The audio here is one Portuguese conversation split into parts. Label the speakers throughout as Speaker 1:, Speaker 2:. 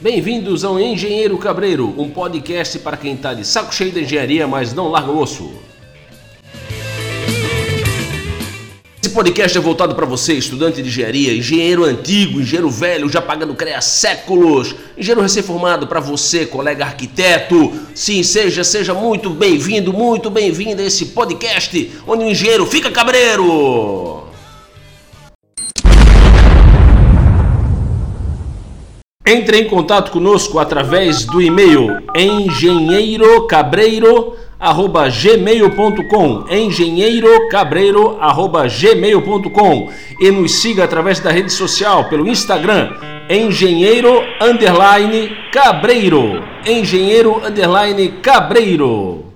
Speaker 1: Bem-vindos ao Engenheiro Cabreiro, um podcast para quem está de saco cheio da engenharia, mas não larga o osso. Esse podcast é voltado para você, estudante de engenharia, engenheiro antigo, engenheiro velho, já pagando CREA há séculos, engenheiro recém-formado para você, colega arquiteto. Sim, seja, seja muito bem-vindo, muito bem-vindo a esse podcast onde o engenheiro fica cabreiro. Entre em contato conosco através do e-mail engenheirocabreiro@gmail.com, engenheirocabreiro@gmail.com e nos siga através da rede social pelo Instagram engenheiro underline cabreiro, engenheiro underline cabreiro.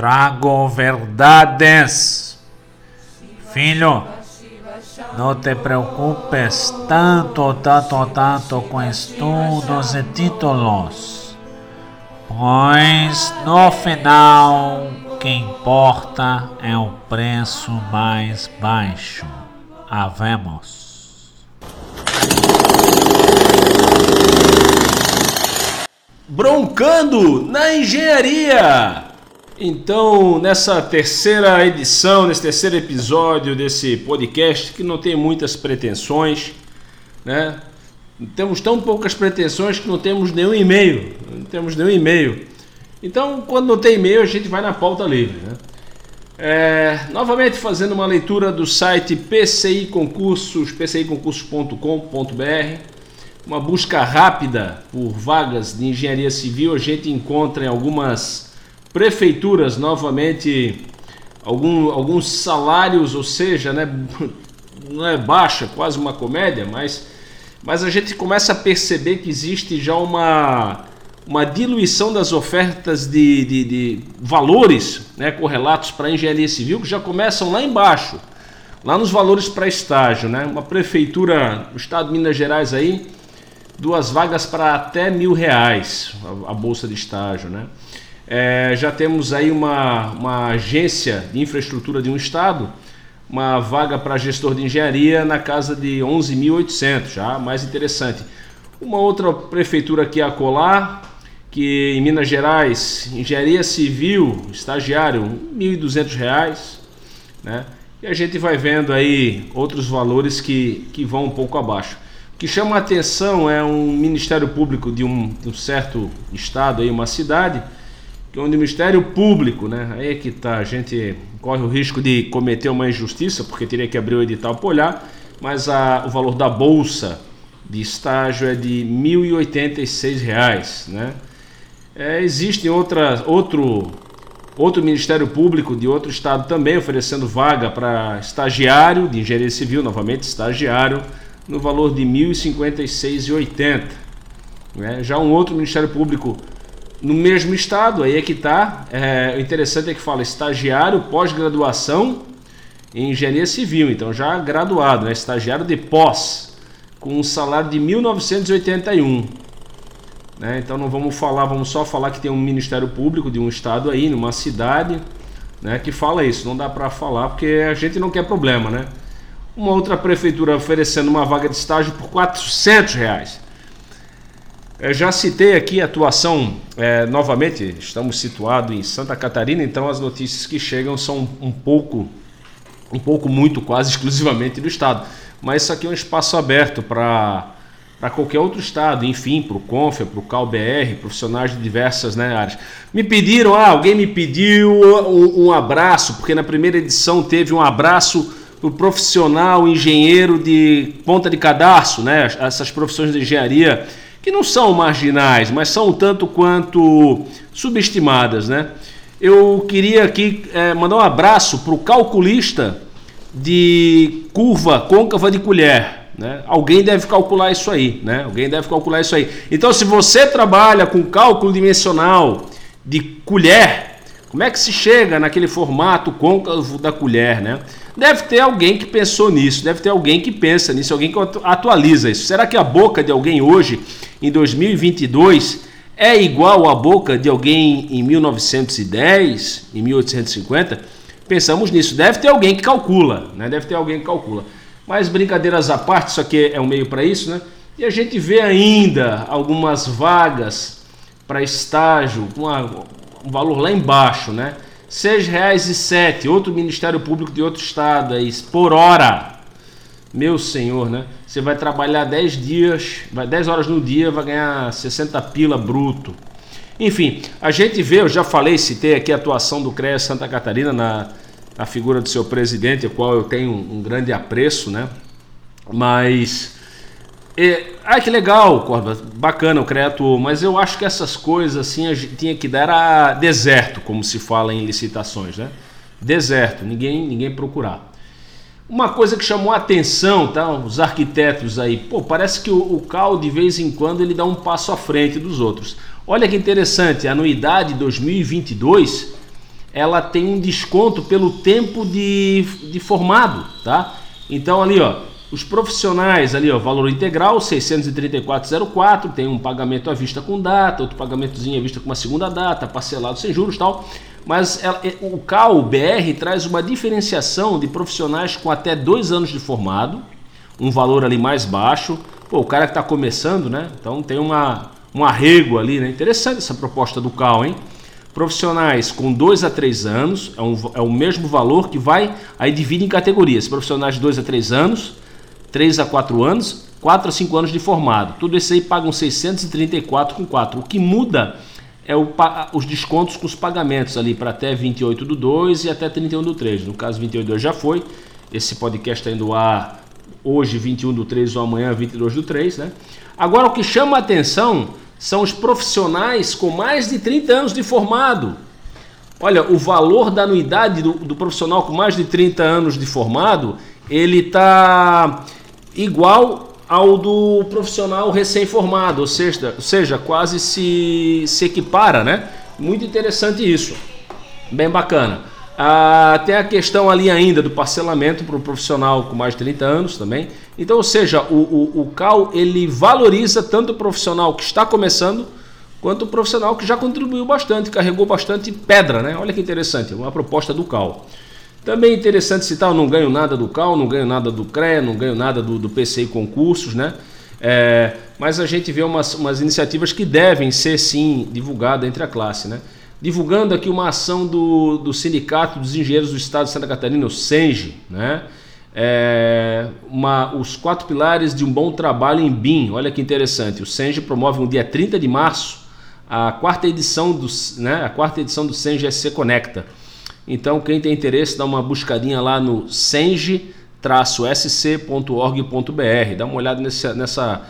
Speaker 2: Trago verdades. Filho, não te preocupes tanto, tanto, tanto com estudos e títulos, pois no final o que importa é o preço mais baixo. Havemos.
Speaker 1: Broncando na engenharia. Então, nessa terceira edição, nesse terceiro episódio desse podcast, que não tem muitas pretensões, né? Temos tão poucas pretensões que não temos nenhum e-mail. Não temos nenhum e-mail. Então, quando não tem e-mail, a gente vai na pauta livre, né? É, novamente fazendo uma leitura do site PCI Concursos, pciconcursos.com.br. Uma busca rápida por vagas de engenharia civil, a gente encontra em algumas prefeituras novamente algum, alguns salários, ou seja, né, não é baixa, quase uma comédia, mas, mas a gente começa a perceber que existe já uma, uma diluição das ofertas de, de, de valores né, correlatos para a engenharia civil que já começam lá embaixo, lá nos valores para estágio. Né? Uma prefeitura do estado de Minas Gerais aí, duas vagas para até mil reais a, a bolsa de estágio. Né? É, já temos aí uma, uma agência de infraestrutura de um estado, uma vaga para gestor de engenharia na casa de 11.800, já mais interessante. Uma outra prefeitura aqui a colar, que em Minas Gerais, engenharia civil, estagiário, R$ 1.200, né? E a gente vai vendo aí outros valores que, que vão um pouco abaixo. O que chama a atenção é um Ministério Público de um, de um certo estado, aí, uma cidade, onde o Ministério Público, né? Aí é que tá, a gente corre o risco de cometer uma injustiça, porque teria que abrir o edital para olhar, mas a, o valor da bolsa de estágio é de R$ 1.086, né? É, existe outra, outro, outro Ministério Público de outro estado também oferecendo vaga para estagiário de engenharia civil, novamente estagiário, no valor de R$ 1.056,80. Né? Já um outro Ministério Público no mesmo estado, aí é que está. É, o interessante é que fala estagiário pós-graduação em engenharia civil, então já graduado, né? estagiário de pós, com um salário de 1981. Né? Então não vamos falar, vamos só falar que tem um Ministério Público de um estado aí, numa cidade, né, que fala isso. Não dá para falar porque a gente não quer problema, né? Uma outra prefeitura oferecendo uma vaga de estágio por 400 reais. Eu já citei aqui a atuação, é, novamente, estamos situados em Santa Catarina, então as notícias que chegam são um pouco, um pouco muito, quase exclusivamente do Estado. Mas isso aqui é um espaço aberto para qualquer outro Estado, enfim, para o Confia, para o CalBR, profissionais de diversas né, áreas. Me pediram, ah, alguém me pediu um, um abraço, porque na primeira edição teve um abraço para o profissional engenheiro de ponta de cadarço, né, essas profissões de engenharia que não são marginais, mas são tanto quanto subestimadas, né? Eu queria aqui é, mandar um abraço para o calculista de curva côncava de colher. Né? Alguém deve calcular isso aí, né? Alguém deve calcular isso aí. Então, se você trabalha com cálculo dimensional de colher, como é que se chega naquele formato côncavo da colher, né? Deve ter alguém que pensou nisso, deve ter alguém que pensa nisso, alguém que atualiza isso. Será que a boca de alguém hoje, em 2022, é igual à boca de alguém em 1910, em 1850? Pensamos nisso. Deve ter alguém que calcula, né? Deve ter alguém que calcula. Mas brincadeiras à parte, isso aqui é um meio para isso, né? E a gente vê ainda algumas vagas para estágio com um valor lá embaixo, né? R$ 6,07, outro Ministério Público de outro estado aí, por hora. Meu senhor, né? Você vai trabalhar 10 dias, vai 10 horas no dia, vai ganhar 60 pila bruto. Enfim, a gente vê, eu já falei, citei aqui a atuação do CREA Santa Catarina na, na figura do seu presidente, o qual eu tenho um grande apreço, né? Mas. É, ai, que legal, Corva, bacana o Creato, mas eu acho que essas coisas assim a gente tinha que dar a deserto, como se fala em licitações, né? Deserto, ninguém, ninguém procurar. Uma coisa que chamou a atenção, tá? Os arquitetos aí, pô, parece que o, o CAL de vez em quando ele dá um passo à frente dos outros. Olha que interessante, a anuidade 2022 ela tem um desconto pelo tempo de, de formado, tá? Então ali, ó, os profissionais ali, ó, valor integral 634,04, tem um pagamento à vista com data, outro pagamentozinho à vista com uma segunda data, parcelado sem juros, tal. Mas ela, é, o CAL BR traz uma diferenciação de profissionais com até dois anos de formado, um valor ali mais baixo. Pô, o cara que está começando, né? Então tem uma, um arrego ali, né? Interessante essa proposta do CAL, hein? Profissionais com 2 a 3 anos, é, um, é o mesmo valor que vai, aí divide em categorias. Profissionais de 2 a 3 anos, 3 a 4 anos, 4 a 5 anos de formado. Tudo isso aí pagam 634 com 4. O que muda é o, os descontos com os pagamentos ali para até 28 do 2 e até 31 do 3. No caso, 28 do 2 já foi. Esse podcast está indo ar hoje, 21 do 3 ou amanhã, 22 do 3, né? Agora, o que chama a atenção são os profissionais com mais de 30 anos de formado. Olha, o valor da anuidade do, do profissional com mais de 30 anos de formado, ele está igual ao do profissional recém-formado, ou seja, ou seja, quase se, se equipara, né? Muito interessante isso, bem bacana. Ah, tem a questão ali ainda do parcelamento para o profissional com mais de 30 anos também. Então, ou seja, o, o, o CAL ele valoriza tanto o profissional que está começando quanto o profissional que já contribuiu bastante, carregou bastante pedra, né? Olha que interessante, uma proposta do CAL. Também é interessante citar, eu não ganho nada do CAL, não ganho nada do CREA, não ganho nada do, do PCI Concursos, né? É, mas a gente vê umas, umas iniciativas que devem ser sim divulgadas entre a classe, né? Divulgando aqui uma ação do, do Sindicato dos Engenheiros do Estado de Santa Catarina, o SENGE, né? É, uma, os quatro pilares de um bom trabalho em BIM. Olha que interessante. O SENGE promove no dia 30 de março a quarta edição do, né, a quarta edição do SENGE SC Conecta então, quem tem interesse, dá uma buscadinha lá no senge-sc.org.br. Dá uma olhada nessa, nessa,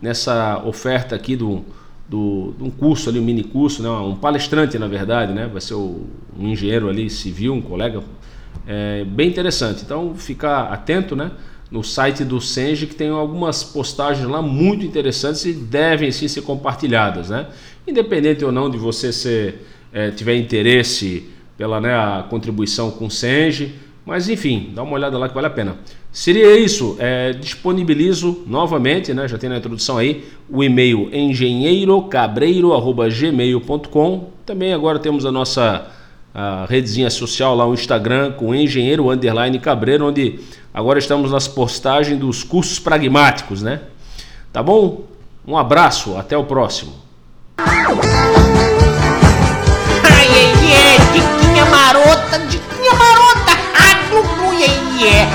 Speaker 1: nessa oferta aqui do, do, de um curso ali, um mini curso, né? um palestrante, na verdade, né? vai ser o, um engenheiro ali civil, um colega. É bem interessante. Então, ficar atento né? no site do Senge, que tem algumas postagens lá muito interessantes e devem sim ser compartilhadas. Né? Independente ou não de você ser, é, tiver interesse pela né, contribuição com o Senge, mas enfim, dá uma olhada lá que vale a pena. Seria isso, é, disponibilizo novamente, né, já tem na introdução aí, o e-mail engenheirocabreiro.gmail.com. Também agora temos a nossa a redezinha social lá, o Instagram, com engenheiro underline cabreiro, onde agora estamos nas postagens dos cursos pragmáticos, né? Tá bom? Um abraço, até o próximo.
Speaker 3: Diquinha marota, diquinha marota, aglu, é.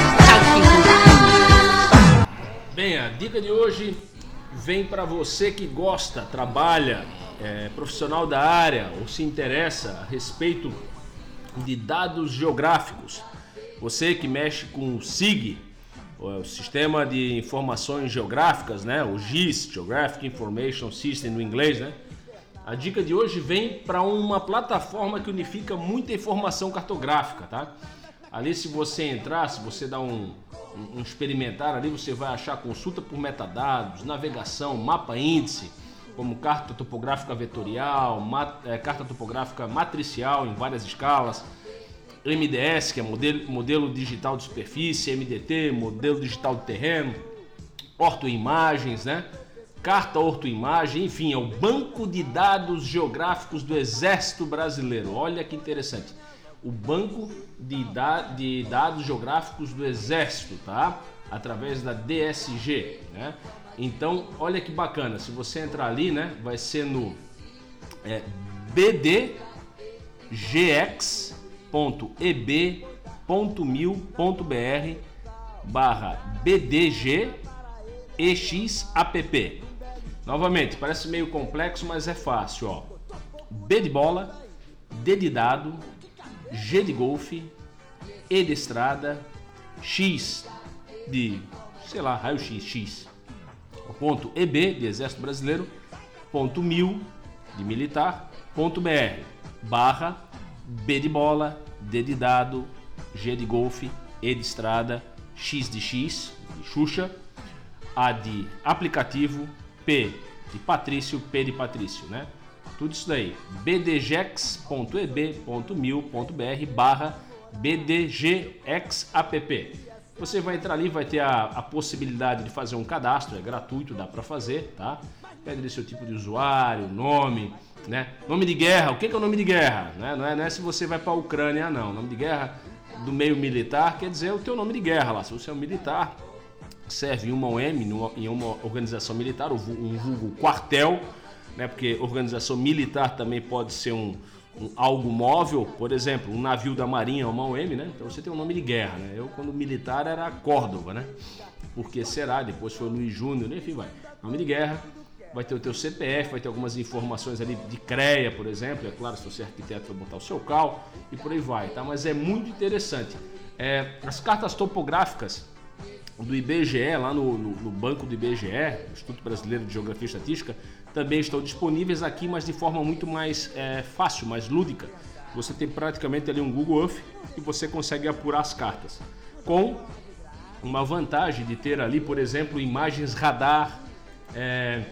Speaker 1: Bem, a dica de hoje vem para você que gosta, trabalha, é profissional da área ou se interessa a respeito de dados geográficos. Você que mexe com o SIG, o Sistema de Informações Geográficas, né? O GIS, Geographic Information System no inglês, né? A dica de hoje vem para uma plataforma que unifica muita informação cartográfica, tá? Ali se você entrar, se você um, um, um experimentar ali, você vai achar consulta por metadados, navegação, mapa índice, como carta topográfica vetorial, mat, é, carta topográfica matricial em várias escalas, MDS, que é modelo, modelo digital de superfície, MDT, modelo digital de terreno, ortoimagens, né? Carta ortoimagem, enfim, é o Banco de Dados Geográficos do Exército Brasileiro. Olha que interessante. O Banco de, da de Dados Geográficos do Exército, tá? Através da DSG, né? Então, olha que bacana. Se você entrar ali, né, vai ser no é, bdgx.eb.mil.br barra bdg exapp. Novamente, parece meio complexo, mas é fácil, ó. B de bola, D de dado, G de golfe, E de estrada, X de, sei lá, raio X, X. Ponto EB de Exército Brasileiro, ponto mil de militar, ponto BR, barra B de bola, D de dado, G de golfe, E de estrada, X de X, de Xuxa, A de aplicativo, P de Patrício, P de Patrício, né? Tudo isso daí. bdgex.eb.mil.br barra bdgexapp. Você vai entrar ali, vai ter a, a possibilidade de fazer um cadastro, é gratuito, dá para fazer, tá? Pede ali seu tipo de usuário, nome, né? Nome de guerra, o que é o nome de guerra? Né? Não, é, não é se você vai para a Ucrânia, não. Nome de guerra do meio militar quer dizer o teu nome de guerra lá. Se você é um militar, serve em uma OM, em uma organização militar, um vulgo quartel, né? Porque organização militar também pode ser um, um, algo móvel, por exemplo, um navio da marinha é uma OM, né? Então você tem um nome de guerra, né? Eu quando militar era Córdoba, né? Porque será, depois foi Luiz Júnior, né? enfim, vai. Nome de guerra, vai ter o teu CPF, vai ter algumas informações ali de CREA, por exemplo, é claro, se você é arquiteto vai botar o seu cal e por aí vai, tá? Mas é muito interessante. É, as cartas topográficas do IBGE, lá no, no, no, banco do IBGE, Instituto Brasileiro de Geografia e Estatística, também estão disponíveis aqui, mas de forma muito mais é, fácil, mais lúdica. Você tem praticamente ali um Google Earth e você consegue apurar as cartas. Com uma vantagem de ter ali, por exemplo, imagens radar. É,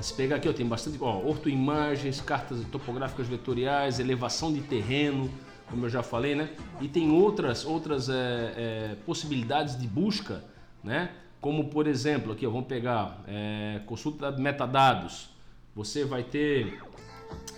Speaker 1: se pegar aqui, ó, tem bastante, ó, ortoimagens, cartas topográficas vetoriais, elevação de terreno, como eu já falei, né? E tem outras, outras é, é, possibilidades de busca, né? Como por exemplo, aqui vamos pegar é, consulta de metadados. Você vai ter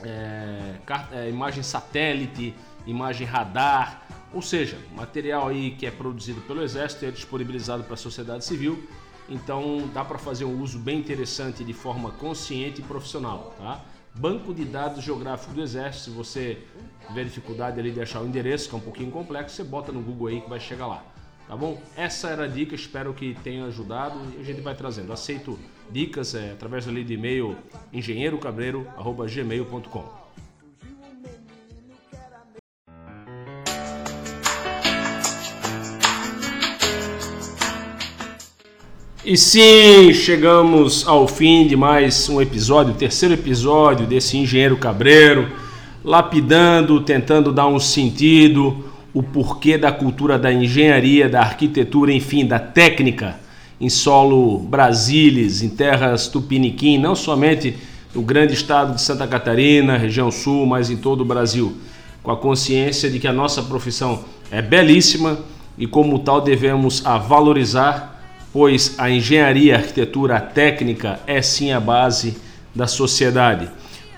Speaker 1: é, é, imagem satélite, imagem radar, ou seja, material aí que é produzido pelo Exército e é disponibilizado para a sociedade civil. Então dá para fazer um uso bem interessante de forma consciente e profissional, tá? Banco de Dados Geográfico do Exército. Se você tiver dificuldade ali de achar o endereço, que é um pouquinho complexo, você bota no Google aí que vai chegar lá. Tá bom? Essa era a dica, espero que tenha ajudado e a gente vai trazendo. Aceito dicas é, através ali de e-mail engenheirocabreiro.gmail.com. E sim, chegamos ao fim de mais um episódio, o terceiro episódio desse Engenheiro Cabreiro, lapidando, tentando dar um sentido, o porquê da cultura da engenharia, da arquitetura, enfim, da técnica em solo Brasilis, em terras Tupiniquim, não somente no grande estado de Santa Catarina, região sul, mas em todo o Brasil, com a consciência de que a nossa profissão é belíssima e como tal devemos a valorizar pois a engenharia, a arquitetura, a técnica é sim a base da sociedade.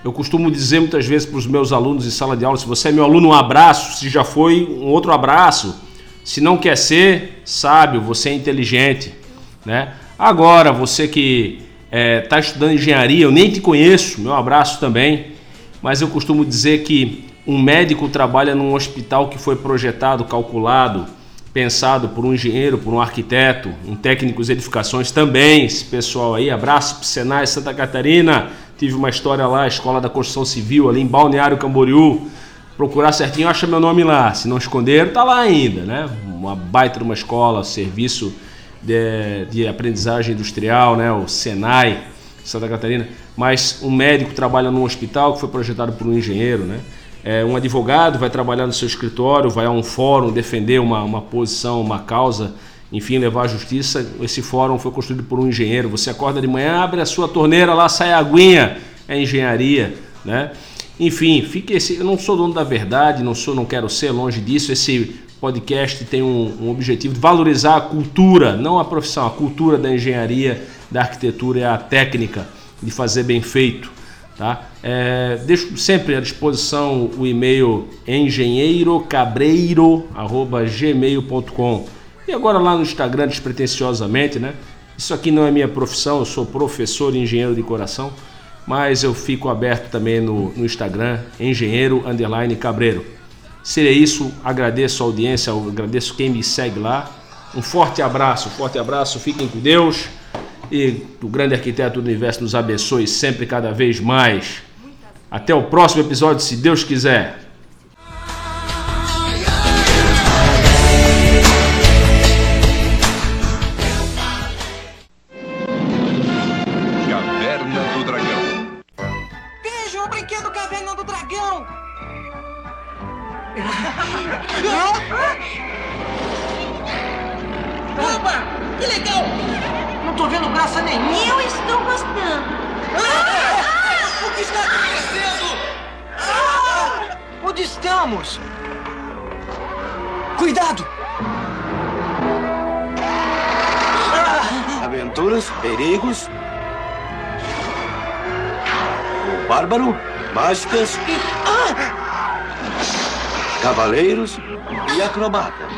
Speaker 1: Eu costumo dizer muitas vezes para os meus alunos em sala de aula: se você é meu aluno, um abraço, se já foi, um outro abraço. Se não quer ser sábio, você é inteligente. Né? Agora, você que está é, tá estudando engenharia, eu nem te conheço, meu abraço também, mas eu costumo dizer que um médico trabalha num hospital que foi projetado, calculado, pensado por um engenheiro, por um arquiteto, um técnico de edificações também, esse pessoal aí, abraço para o Senai Santa Catarina, tive uma história lá, Escola da Construção Civil, ali em Balneário Camboriú, procurar certinho, acha meu nome lá, se não esconderam, tá lá ainda, né, uma baita uma escola, serviço de, de aprendizagem industrial, né, o Senai Santa Catarina, mas um médico trabalha num hospital que foi projetado por um engenheiro, né, é, um advogado vai trabalhar no seu escritório, vai a um fórum defender uma, uma posição, uma causa, enfim, levar à justiça. Esse fórum foi construído por um engenheiro. Você acorda de manhã, abre a sua torneira, lá sai a aguinha, é engenharia, né? Enfim, fique esse. Eu não sou dono da verdade, não sou, não quero ser longe disso. Esse podcast tem um, um objetivo de valorizar a cultura, não a profissão, a cultura da engenharia, da arquitetura é a técnica de fazer bem feito. Tá? É, deixo sempre à disposição o e-mail engenheirocabreiro.gmail.com E agora lá no Instagram, despretensiosamente, né? Isso aqui não é minha profissão, eu sou professor e engenheiro de coração, mas eu fico aberto também no, no Instagram, engenheiro underline cabreiro. Seria isso, agradeço a audiência, agradeço quem me segue lá. Um forte abraço, forte abraço, fiquem com Deus e o grande arquiteto do universo nos abençoe sempre cada vez mais. Até o próximo episódio, se Deus quiser.
Speaker 4: Caverna do Dragão.
Speaker 5: Veja o brinquedo Caverna do Dragão! Opa! Que legal! Não tô vendo graça nenhuma!
Speaker 6: Eu estou gostando.
Speaker 5: Ah! O que está acontecendo? Ah! Onde estamos? Cuidado!
Speaker 7: Aventuras, perigos. O bárbaro, mágicas. Cavaleiros e acrobata.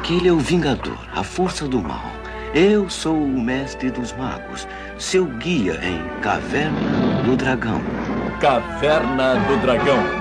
Speaker 7: Aquele é o Vingador, a força do mal. Eu sou o mestre dos magos, seu guia em Caverna do Dragão.
Speaker 4: Caverna do Dragão.